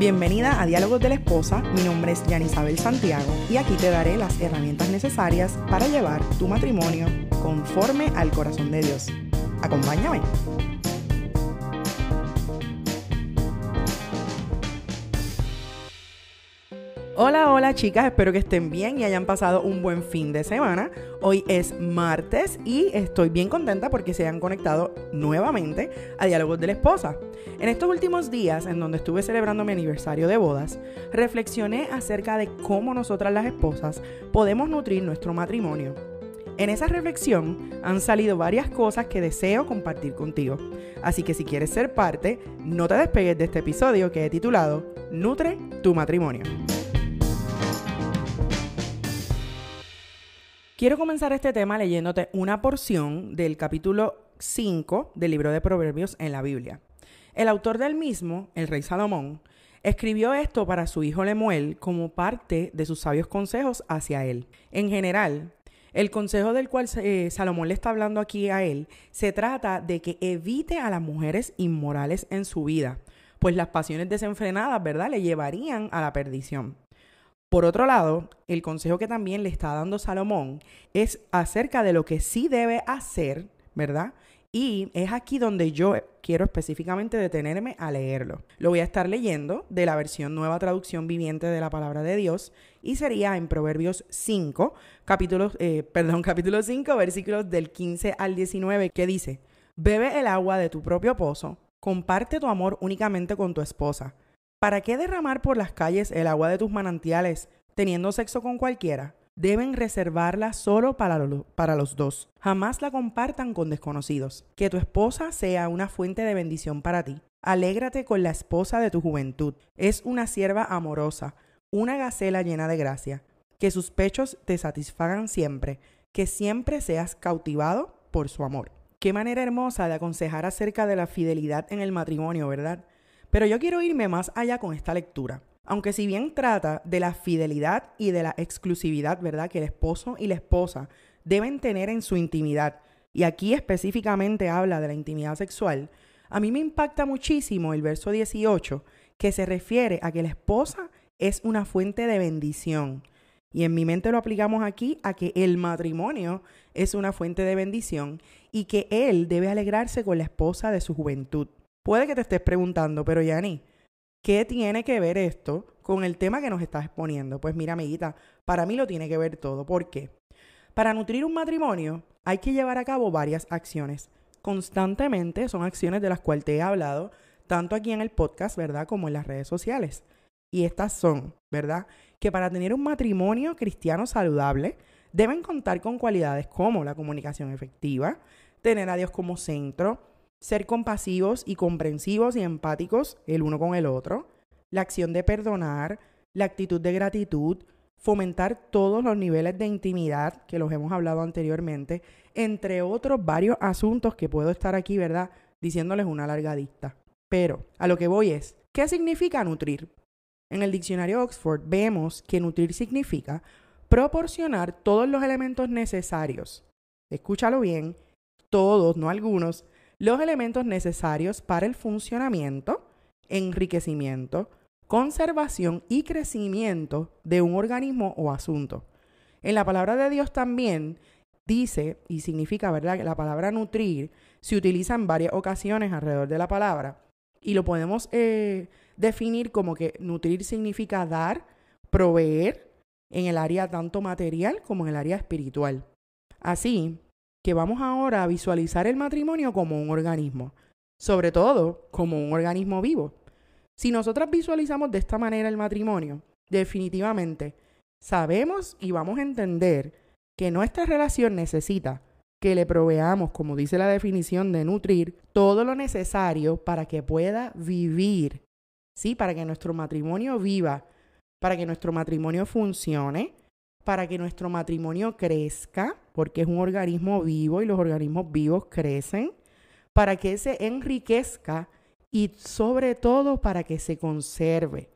Bienvenida a Diálogos de la Esposa, mi nombre es Yanisabel Santiago y aquí te daré las herramientas necesarias para llevar tu matrimonio conforme al corazón de Dios. Acompáñame. Hola, hola chicas, espero que estén bien y hayan pasado un buen fin de semana. Hoy es martes y estoy bien contenta porque se han conectado nuevamente a Diálogos de la Esposa. En estos últimos días, en donde estuve celebrando mi aniversario de bodas, reflexioné acerca de cómo nosotras las esposas podemos nutrir nuestro matrimonio. En esa reflexión han salido varias cosas que deseo compartir contigo. Así que si quieres ser parte, no te despegues de este episodio que he titulado Nutre tu matrimonio. Quiero comenzar este tema leyéndote una porción del capítulo 5 del libro de Proverbios en la Biblia. El autor del mismo, el rey Salomón, escribió esto para su hijo Lemuel como parte de sus sabios consejos hacia él. En general, el consejo del cual eh, Salomón le está hablando aquí a él se trata de que evite a las mujeres inmorales en su vida, pues las pasiones desenfrenadas, ¿verdad?, le llevarían a la perdición. Por otro lado, el consejo que también le está dando Salomón es acerca de lo que sí debe hacer, ¿verdad? Y es aquí donde yo quiero específicamente detenerme a leerlo. Lo voy a estar leyendo de la versión nueva traducción viviente de la palabra de Dios y sería en Proverbios 5, capítulo, eh, perdón, capítulo 5, versículos del 15 al 19, que dice, Bebe el agua de tu propio pozo, comparte tu amor únicamente con tu esposa ¿Para qué derramar por las calles el agua de tus manantiales teniendo sexo con cualquiera? Deben reservarla solo para, los dos. Jamás la compartan con desconocidos. Que tu esposa sea una fuente de bendición para ti. Alégrate con la esposa de tu juventud. Es una sierva amorosa, una gacela llena de gracia. Que sus pechos te satisfagan siempre. Que siempre seas cautivado por su amor. Qué manera hermosa de aconsejar acerca de la fidelidad en el matrimonio, ¿verdad? Pero yo quiero irme más allá con esta lectura. Aunque si bien trata de la fidelidad y de la exclusividad, ¿verdad? Que el esposo y la esposa deben tener en su intimidad, y aquí específicamente habla de la intimidad sexual, a mí me impacta muchísimo el verso 18, que se refiere a que la esposa es una fuente de bendición. Y en mi mente lo aplicamos aquí a que el matrimonio es una fuente de bendición y que él debe alegrarse con la esposa de su juventud. Puede que te estés preguntando, pero Yani, ¿qué tiene que ver esto con el tema que nos estás exponiendo? Pues mira, amiguita, para mí lo tiene que ver todo. ¿Por qué? Para nutrir un matrimonio hay que llevar a cabo varias acciones. Constantemente son acciones de las cuales te he hablado, tanto aquí en el podcast, ¿verdad? Como en las redes sociales. Y estas son, ¿verdad? Que para tener un matrimonio cristiano saludable, deben contar con cualidades como la comunicación efectiva, tener a Dios como centro, ser compasivos y comprensivos y empáticos el uno con el otro, la acción de perdonar, la actitud de gratitud, fomentar todos los niveles de intimidad que los hemos hablado anteriormente, entre otros varios asuntos que puedo estar aquí, ¿verdad? Diciéndoles una largadista. Pero a lo que voy es, ¿qué significa nutrir? En el diccionario Oxford vemos que nutrir significa proporcionar todos los elementos necesarios. Escúchalo bien, todos, no algunos, los elementos necesarios para el funcionamiento, enriquecimiento, conservación y crecimiento de un organismo o asunto. En la palabra de Dios también dice y significa, ¿verdad?, que la palabra nutrir se utiliza en varias ocasiones alrededor de la palabra y lo podemos eh, definir como que nutrir significa dar, proveer en el área tanto material como en el área espiritual. Así, que vamos ahora a visualizar el matrimonio como un organismo, sobre todo como un organismo vivo. Si nosotras visualizamos de esta manera el matrimonio, definitivamente sabemos y vamos a entender que nuestra relación necesita que le proveamos, como dice la definición de nutrir, todo lo necesario para que pueda vivir, ¿sí? Para que nuestro matrimonio viva, para que nuestro matrimonio funcione, para que nuestro matrimonio crezca, porque es un organismo vivo y los organismos vivos crecen, para que se enriquezca y sobre todo para que se conserve.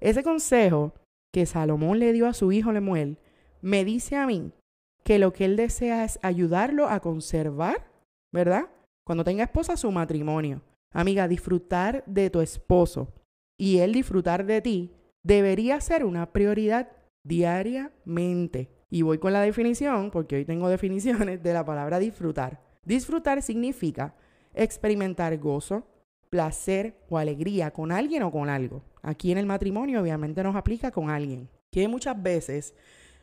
Ese consejo que Salomón le dio a su hijo Lemuel me dice a mí que lo que él desea es ayudarlo a conservar, ¿verdad? Cuando tenga esposa, su matrimonio. Amiga, disfrutar de tu esposo. y Él disfrutar de ti debería ser una prioridad diariamente. Y voy con la definición, porque hoy tengo definiciones de la palabra disfrutar. Disfrutar significa experimentar gozo, placer o alegría con alguien o con algo. Aquí en el matrimonio obviamente nos aplica con alguien. Que muchas veces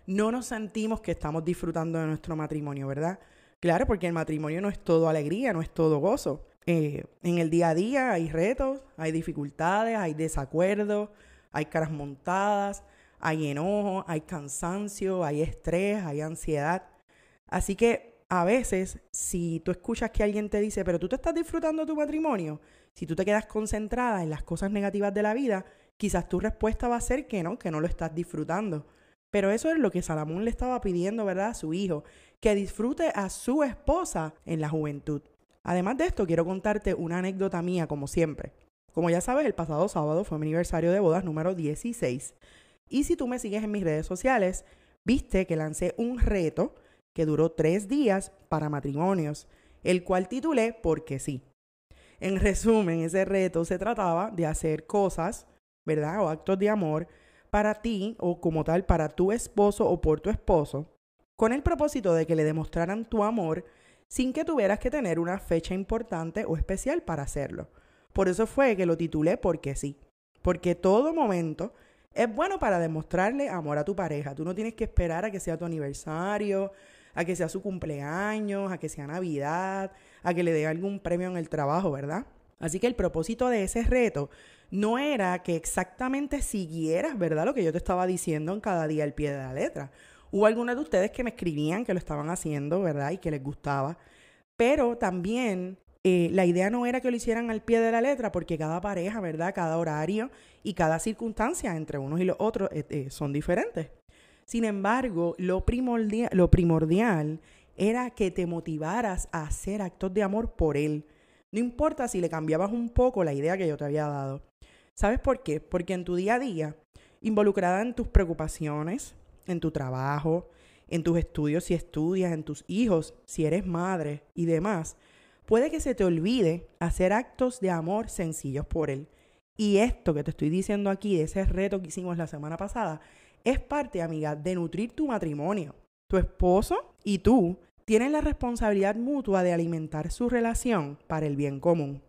no nos sentimos que estamos disfrutando de nuestro matrimonio, ¿verdad? Claro, porque el matrimonio no es todo alegría, no es todo gozo. Eh, en el día a día hay retos, hay dificultades, hay desacuerdos, hay caras montadas, hay enojo, hay cansancio, hay estrés, hay ansiedad. Así que a veces, si tú escuchas que alguien te dice, pero tú te estás disfrutando tu matrimonio, si tú te quedas concentrada en las cosas negativas de la vida, quizás tu respuesta va a ser que no, que no lo estás disfrutando. Pero eso es lo que Salomón le estaba pidiendo, ¿verdad? A su hijo, que disfrute a su esposa en la juventud. Además de esto, quiero contarte una anécdota mía, como siempre. Como ya sabes, el pasado sábado fue mi aniversario de bodas número 16. Y si tú me sigues en mis redes sociales, viste que lancé un reto que duró tres días para matrimonios, el cual titulé Porque sí. En resumen, ese reto se trataba de hacer cosas, ¿verdad? O actos de amor para ti o como tal para tu esposo o por tu esposo, con el propósito de que le demostraran tu amor sin que tuvieras que tener una fecha importante o especial para hacerlo. Por eso fue que lo titulé Porque sí. Porque todo momento es bueno para demostrarle amor a tu pareja. Tú no tienes que esperar a que sea tu aniversario, a que sea su cumpleaños, a que sea Navidad, a que le dé algún premio en el trabajo, ¿verdad? Así que el propósito de ese reto no era que exactamente siguieras, ¿verdad? Lo que yo te estaba diciendo en cada día al pie de la letra. Hubo algunos de ustedes que me escribían que lo estaban haciendo, ¿verdad? Y que les gustaba. Pero también eh, la idea no era que lo hicieran al pie de la letra, porque cada pareja, ¿verdad? Cada horario y cada circunstancia entre unos y los otros eh, eh, son diferentes. Sin embargo, lo primordial, lo primordial era que te motivaras a hacer actos de amor por él. No importa si le cambiabas un poco la idea que yo te había dado. ¿Sabes por qué? Porque en tu día a día, involucrada en tus preocupaciones, en tu trabajo, en tus estudios si estudias, en tus hijos, si eres madre y demás, puede que se te olvide hacer actos de amor sencillos por él. Y esto que te estoy diciendo aquí, de ese reto que hicimos la semana pasada, es parte, amiga, de nutrir tu matrimonio. Tu esposo y tú tienen la responsabilidad mutua de alimentar su relación para el bien común.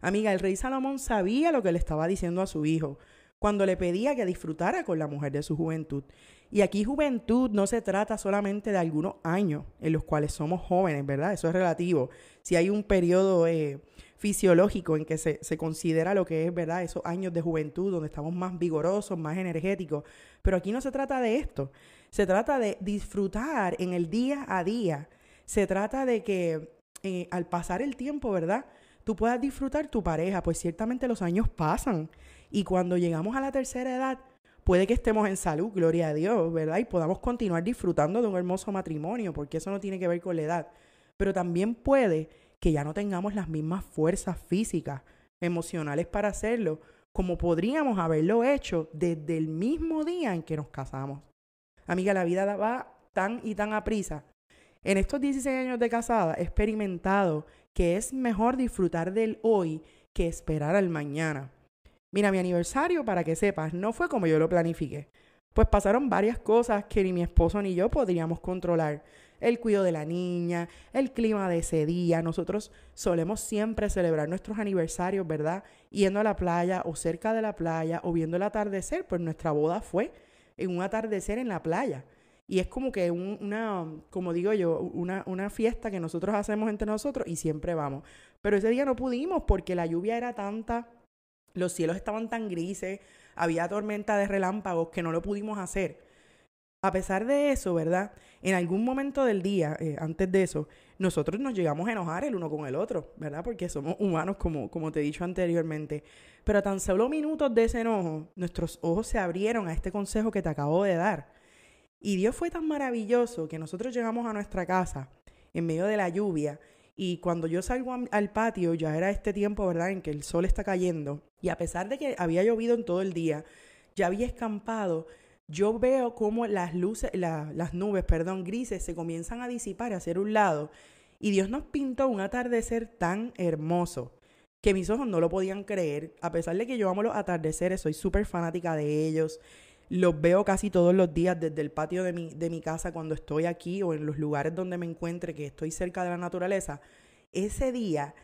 Amiga, el rey Salomón sabía lo que le estaba diciendo a su hijo cuando le pedía que disfrutara con la mujer de su juventud. Y aquí juventud no se trata solamente de algunos años en los cuales somos jóvenes, ¿verdad? Eso es relativo. Si hay un periodo eh, fisiológico en que se, se, considera lo que es, ¿verdad? Esos años de juventud donde estamos más vigorosos, más energéticos. Pero aquí no se trata de esto. Se trata de disfrutar en el día a día. Se trata de que eh, al pasar el tiempo, ¿verdad? Tú puedas disfrutar tu pareja, pues ciertamente los años pasan. Y cuando llegamos a la tercera edad, puede que estemos en salud, gloria a Dios, ¿verdad? Y podamos continuar disfrutando de un hermoso matrimonio, porque eso no tiene que ver con la edad. Pero también puede que ya no tengamos las mismas fuerzas físicas, emocionales para hacerlo, como podríamos haberlo hecho desde el mismo día en que nos casamos. Amiga, la vida va tan y tan a prisa. En estos 16 años de casada he experimentado que es mejor disfrutar del hoy que esperar al mañana. Mira, mi aniversario, para que sepas, no fue como yo lo planifiqué. Pues pasaron varias cosas que ni mi esposo ni yo podríamos controlar. El cuidado de la niña, el clima de ese día. Nosotros solemos siempre celebrar nuestros aniversarios, ¿verdad? Yendo a la playa o cerca de la playa o viendo el atardecer. Pues nuestra boda fue en un atardecer en la playa. Y es como que una, como digo yo, una, una fiesta que nosotros hacemos entre nosotros y siempre vamos. Pero ese día no pudimos porque la lluvia era tanta los cielos estaban tan grises, había tormenta de relámpagos que no lo pudimos hacer. A pesar de eso, ¿verdad? En algún momento del día, eh, antes de eso, nosotros nos llegamos a enojar el uno con el otro, ¿verdad? Porque somos humanos, como, como te he dicho anteriormente. Pero a tan solo minutos de ese enojo, nuestros ojos se abrieron a este consejo que te acabo de dar. Y Dios fue tan maravilloso que nosotros llegamos a nuestra casa en medio de la lluvia y cuando yo salgo al patio, ya era este tiempo, ¿verdad?, en que el sol está cayendo. Y a pesar de que había llovido en todo el día, ya había escampado, yo veo cómo las luces, las nubes, perdón, grises se comienzan a disipar hacia un lado. Y Dios nos pintó un atardecer tan hermoso. que mis ojos no lo podían creer, a pesar de que yo amo los atardeceres, soy súper fanática de ellos, los veo casi todos los días desde el patio de mi, de mi casa cuando estoy aquí o en los lugares donde me encuentre, que estoy cerca de la naturaleza. Ese día,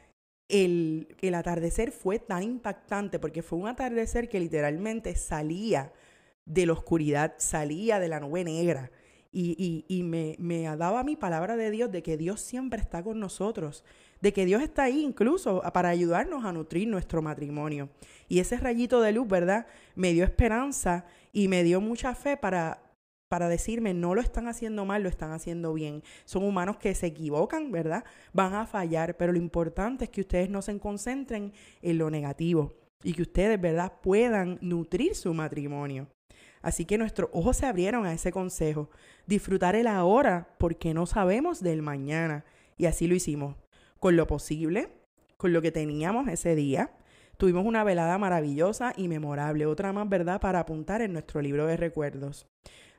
el, el atardecer fue tan impactante porque fue un atardecer que literalmente salía de la oscuridad, salía de la nube negra. Y, y, me, me daba mi palabra de Dios de que Dios siempre está con nosotros, de que Dios está ahí incluso para ayudarnos a nutrir nuestro matrimonio. Y ese rayito de luz, ¿verdad? Me dio esperanza y me dio mucha fe para, para decirme, no lo están haciendo mal, lo están haciendo bien. Son humanos que se equivocan, ¿verdad? Van a fallar, pero lo importante es que ustedes no se concentren en lo negativo y que ustedes, ¿verdad?, puedan nutrir su matrimonio. Así que nuestros ojos se abrieron a ese consejo. Disfrutar el ahora porque no sabemos del mañana. Y así lo hicimos. Con lo posible, con lo que teníamos ese día. Tuvimos una velada maravillosa y memorable. Otra más, ¿verdad?, para apuntar en nuestro libro de recuerdos.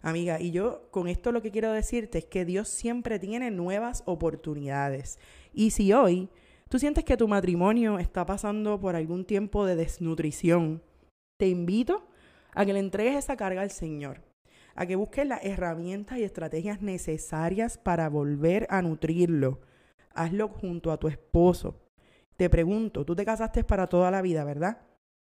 Amiga, y yo con esto lo que quiero decirte es que Dios siempre tiene nuevas oportunidades. Y si hoy tú sientes que tu matrimonio está pasando por algún tiempo de desnutrición, te invito a que le entregues esa carga al Señor, a que busques las herramientas y estrategias necesarias para volver a nutrirlo. Hazlo junto a tu esposo. Te pregunto, tú te casaste para toda la vida, ¿verdad?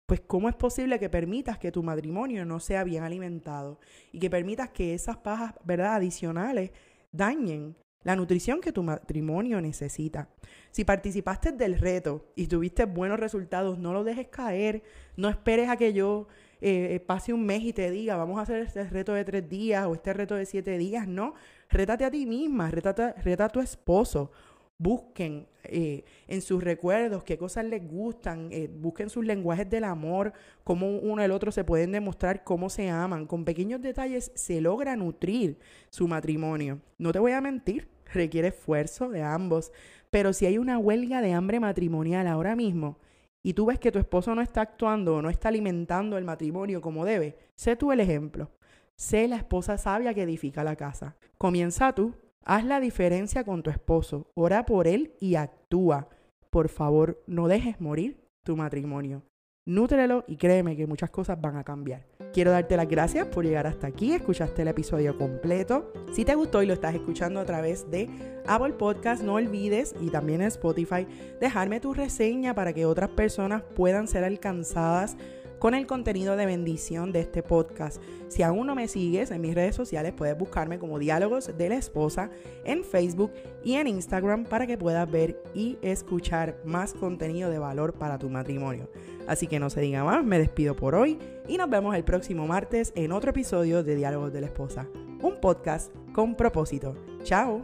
Pues ¿cómo es posible que permitas que tu matrimonio no sea bien alimentado y que permitas que esas pajas, ¿verdad?, adicionales dañen la nutrición que tu matrimonio necesita. Si participaste del reto y tuviste buenos resultados, no lo dejes caer, no esperes a que yo eh, pase un mes y te diga, vamos a hacer este reto de tres días o este reto de siete días. No, rétate a ti misma, rétate, reta a tu esposo. Busquen eh, en sus recuerdos qué cosas les gustan, eh, busquen sus lenguajes del amor, cómo uno y el otro se pueden demostrar cómo se aman. Con pequeños detalles se logra nutrir su matrimonio. No te voy a mentir, requiere esfuerzo de ambos, pero si hay una huelga de hambre matrimonial ahora mismo, y tú ves que tu esposo no está actuando o no está alimentando el matrimonio como debe, sé tú el ejemplo. Sé la esposa sabia que edifica la casa. Comienza tú, haz la diferencia con tu esposo, ora por él y actúa. Por favor, no dejes morir tu matrimonio. Nútrelo y créeme que muchas cosas van a cambiar. Quiero darte las gracias por llegar hasta aquí, escuchaste el episodio completo. Si te gustó y lo estás escuchando a través de Apple Podcast, no olvides, y también en Spotify, dejarme tu reseña para que otras personas puedan ser alcanzadas con el contenido de bendición de este podcast. Si aún no me sigues en mis redes sociales, puedes buscarme como Diálogos de la Esposa en Facebook y en Instagram para que puedas ver y escuchar más contenido de valor para tu matrimonio. Así que no se diga más, me despido por hoy y nos vemos el próximo martes en otro episodio de Diálogos de la Esposa, un podcast con propósito. Chao.